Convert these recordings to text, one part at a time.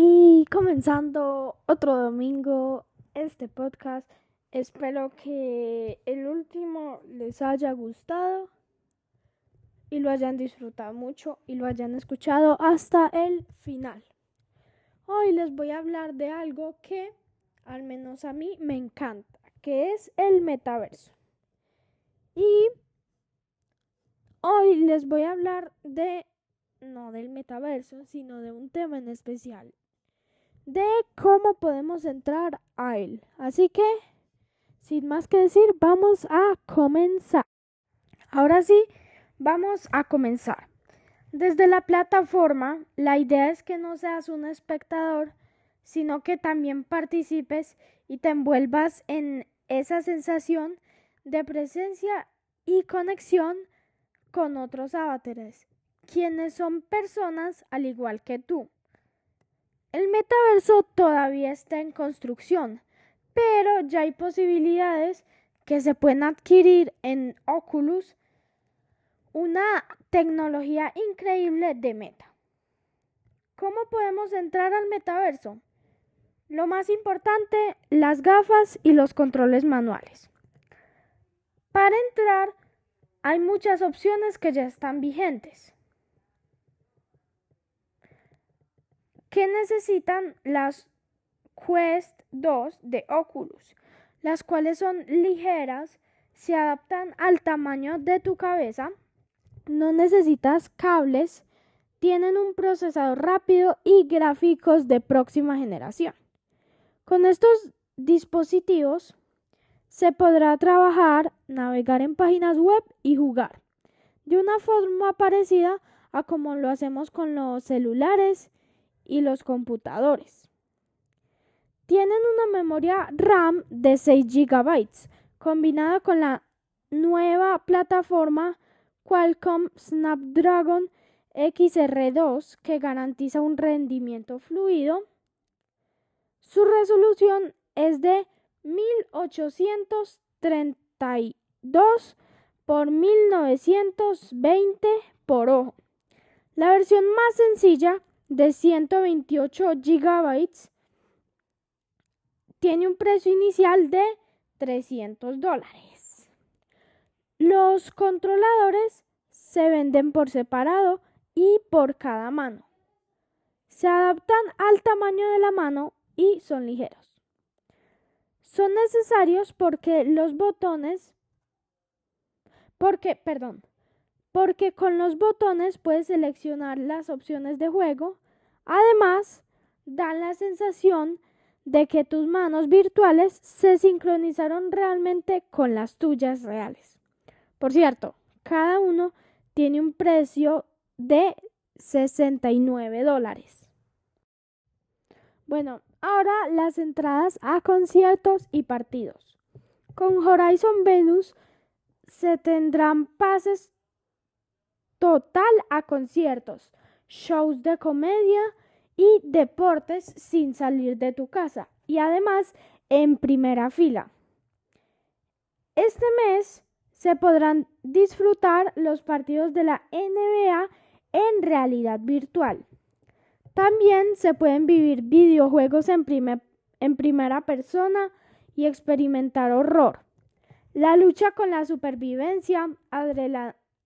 Y comenzando otro domingo este podcast, espero que el último les haya gustado y lo hayan disfrutado mucho y lo hayan escuchado hasta el final. Hoy les voy a hablar de algo que al menos a mí me encanta, que es el metaverso. Y hoy les voy a hablar de no del metaverso, sino de un tema en especial, de cómo podemos entrar a él. Así que, sin más que decir, vamos a comenzar. Ahora sí, vamos a comenzar. Desde la plataforma, la idea es que no seas un espectador, sino que también participes y te envuelvas en esa sensación de presencia y conexión con otros avatares quienes son personas al igual que tú. El metaverso todavía está en construcción, pero ya hay posibilidades que se pueden adquirir en Oculus, una tecnología increíble de meta. ¿Cómo podemos entrar al metaverso? Lo más importante, las gafas y los controles manuales. Para entrar, hay muchas opciones que ya están vigentes. ¿Qué necesitan las Quest 2 de Oculus? Las cuales son ligeras, se adaptan al tamaño de tu cabeza, no necesitas cables, tienen un procesador rápido y gráficos de próxima generación. Con estos dispositivos se podrá trabajar, navegar en páginas web y jugar de una forma parecida a como lo hacemos con los celulares y los computadores. Tienen una memoria RAM de 6 GB, combinada con la nueva plataforma Qualcomm Snapdragon XR2 que garantiza un rendimiento fluido. Su resolución es de 1832 por 1920 por ojo. La versión más sencilla de 128 GB tiene un precio inicial de 300 dólares. Los controladores se venden por separado y por cada mano. Se adaptan al tamaño de la mano y son ligeros. Son necesarios porque los botones porque, perdón, porque con los botones puedes seleccionar las opciones de juego. Además, dan la sensación de que tus manos virtuales se sincronizaron realmente con las tuyas reales. Por cierto, cada uno tiene un precio de 69 dólares. Bueno, ahora las entradas a conciertos y partidos. Con Horizon Venus se tendrán pases total a conciertos, shows de comedia y deportes sin salir de tu casa y además en primera fila. Este mes se podrán disfrutar los partidos de la NBA en realidad virtual. También se pueden vivir videojuegos en, en primera persona y experimentar horror. La lucha con la supervivencia,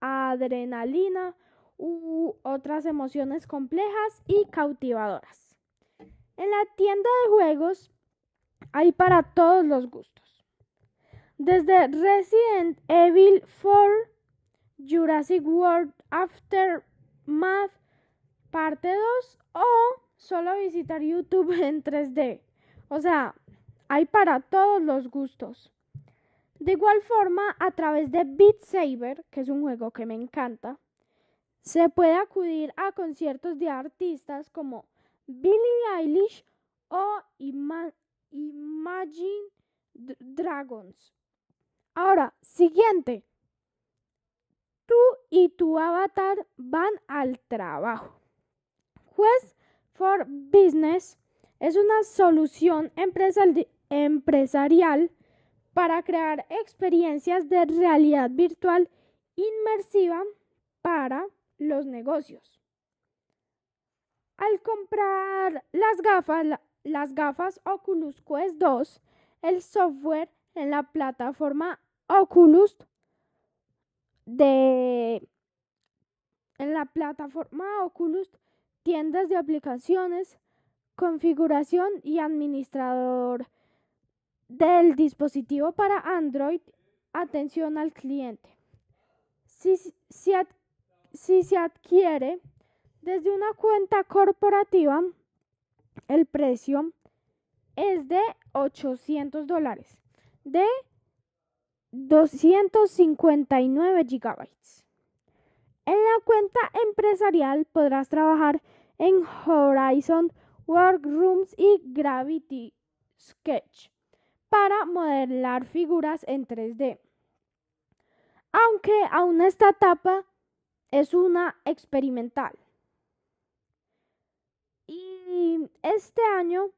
adrenalina u otras emociones complejas y cautivadoras. En la tienda de juegos hay para todos los gustos. Desde Resident Evil 4, Jurassic World Aftermath parte 2 o solo visitar YouTube en 3D. O sea, hay para todos los gustos. De igual forma, a través de Beat Saber, que es un juego que me encanta, se puede acudir a conciertos de artistas como Billie Eilish o Imagine Dragons. Ahora, siguiente. Tú y tu avatar van al trabajo. Quest for Business es una solución empresarial para crear experiencias de realidad virtual inmersiva para los negocios. Al comprar las gafas, las gafas Oculus Quest 2, el software en la plataforma Oculus de en la plataforma Oculus, tiendas de aplicaciones, configuración y administrador del dispositivo para Android, atención al cliente. Si, se adquiere desde una cuenta corporativa, el precio es de 800 dólares, de 259 gigabytes. En la cuenta empresarial podrás trabajar en Horizon Workrooms y Gravity Sketch para modelar figuras en 3D. Aunque aún esta etapa es una experimental. Y este año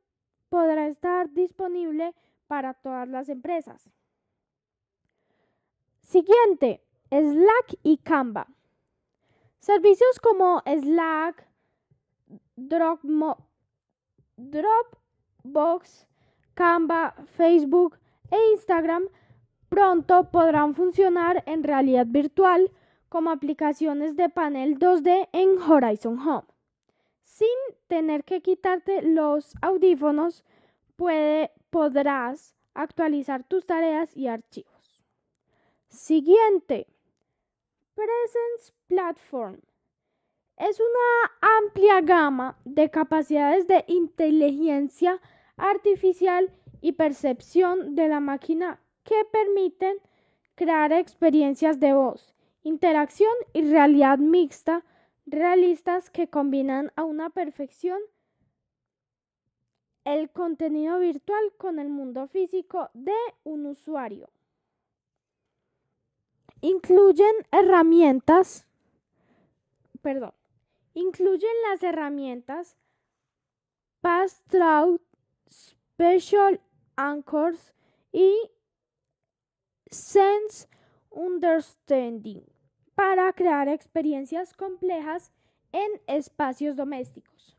podrá estar disponible para todas las empresas. Siguiente, Slack y Canva. Servicios como Slack, Dropbox, Canva, Facebook e Instagram pronto podrán funcionar en realidad virtual como aplicaciones de panel 2D en Horizon Home. Sin tener que quitarte los audífonos, podrás actualizar tus tareas y archivos. Siguiente. Presence Platform. Es una amplia gama de capacidades de inteligencia y percepción de la máquina que permiten crear experiencias de voz, interacción y realidad mixta realistas que combinan a una perfección el contenido virtual con el mundo físico de un usuario. Incluyen herramientas, perdón, incluyen las herramientas Pass Special Anchors y Sense Understanding para crear experiencias complejas en espacios domésticos.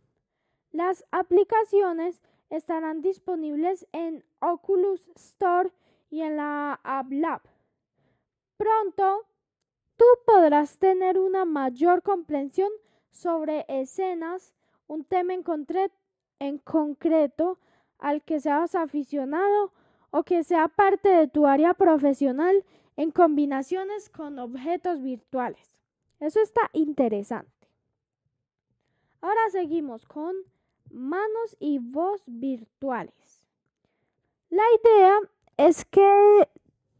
Las aplicaciones estarán disponibles en Oculus Store y en la App Lab. Pronto, tú podrás tener una mayor comprensión sobre escenas, un tema en, en concreto al que seas aficionado o que sea parte de tu área profesional en combinaciones con objetos virtuales. Eso está interesante. Ahora seguimos con manos y voz virtuales. La idea es que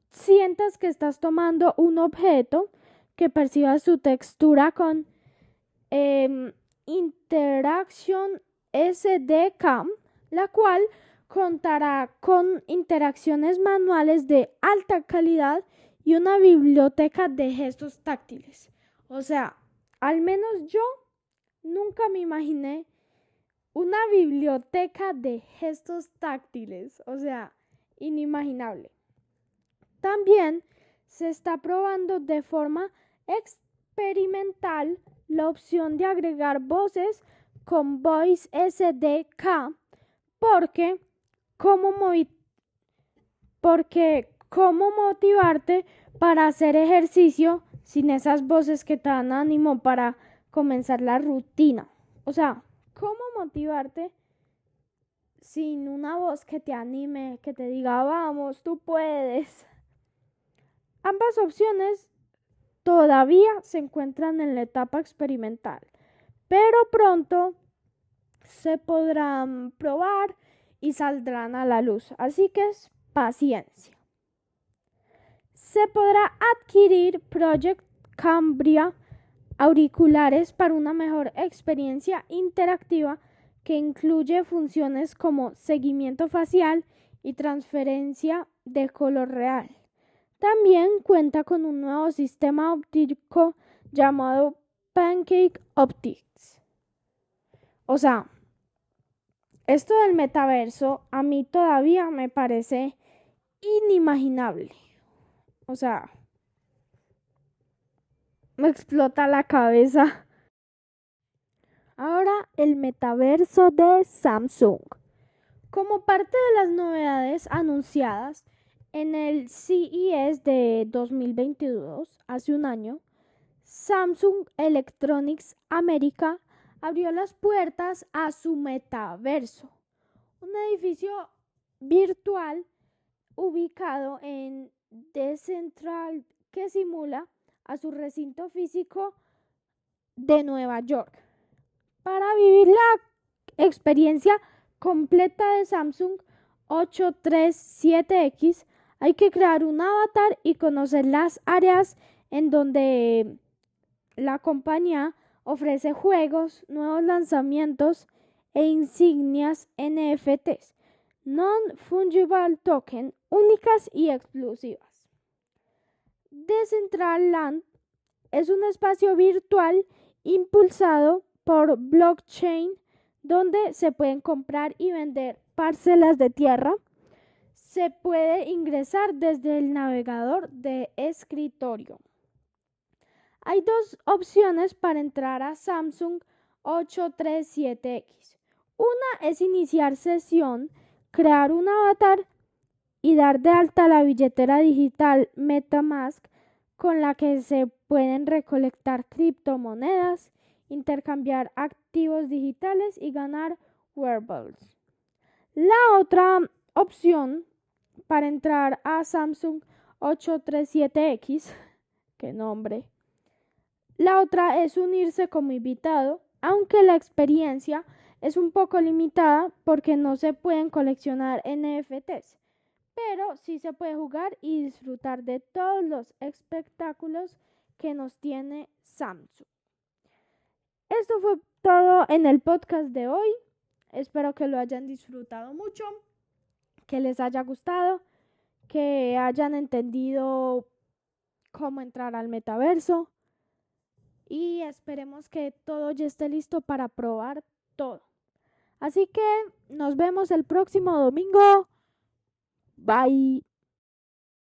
sientas que estás tomando un objeto, que percibas su textura con eh, Interaction SDCAM, la cual contará con interacciones manuales de alta calidad y una biblioteca de gestos táctiles. O sea, al menos yo nunca me imaginé una biblioteca de gestos táctiles. O sea, inimaginable. También se está probando de forma experimental la opción de agregar voces con Voice SDK porque cómo, porque cómo motivarte para hacer ejercicio sin esas voces que te dan ánimo para comenzar la rutina. O sea, cómo motivarte sin una voz que te anime, que te diga, vamos, tú puedes. Ambas opciones todavía se encuentran en la etapa experimental, pero pronto se podrán probar y saldrán a la luz. Así que es paciencia. Se podrá adquirir Project Cambria auriculares para una mejor experiencia interactiva que incluye funciones como seguimiento facial y transferencia de color real. También cuenta con un nuevo sistema óptico llamado Pancake Optics. O sea, esto del metaverso a mí todavía me parece inimaginable. O sea, me explota la cabeza. Ahora el metaverso de Samsung. Como parte de las novedades anunciadas en el CES de 2022, hace un año, Samsung Electronics America abrió las puertas a su metaverso, un edificio virtual ubicado en Decentral que simula a su recinto físico de Nueva York. Para vivir la experiencia completa de Samsung 837X hay que crear un avatar y conocer las áreas en donde la compañía ofrece juegos, nuevos lanzamientos e insignias NFTs, non-fungible token, únicas y exclusivas. Decentraland es un espacio virtual impulsado por blockchain donde se pueden comprar y vender parcelas de tierra. Se puede ingresar desde el navegador de escritorio. Hay dos opciones para entrar a Samsung 837X. Una es iniciar sesión, crear un avatar y dar de alta la billetera digital MetaMask con la que se pueden recolectar criptomonedas, intercambiar activos digitales y ganar wearables. La otra opción para entrar a Samsung 837X, qué nombre. La otra es unirse como invitado, aunque la experiencia es un poco limitada porque no se pueden coleccionar NFTs pero sí se puede jugar y disfrutar de todos los espectáculos que nos tiene Samsung. Esto fue todo en el podcast de hoy. Espero que lo hayan disfrutado mucho, que les haya gustado, que hayan entendido cómo entrar al metaverso y esperemos que todo ya esté listo para probar todo. Así que nos vemos el próximo domingo. Bye.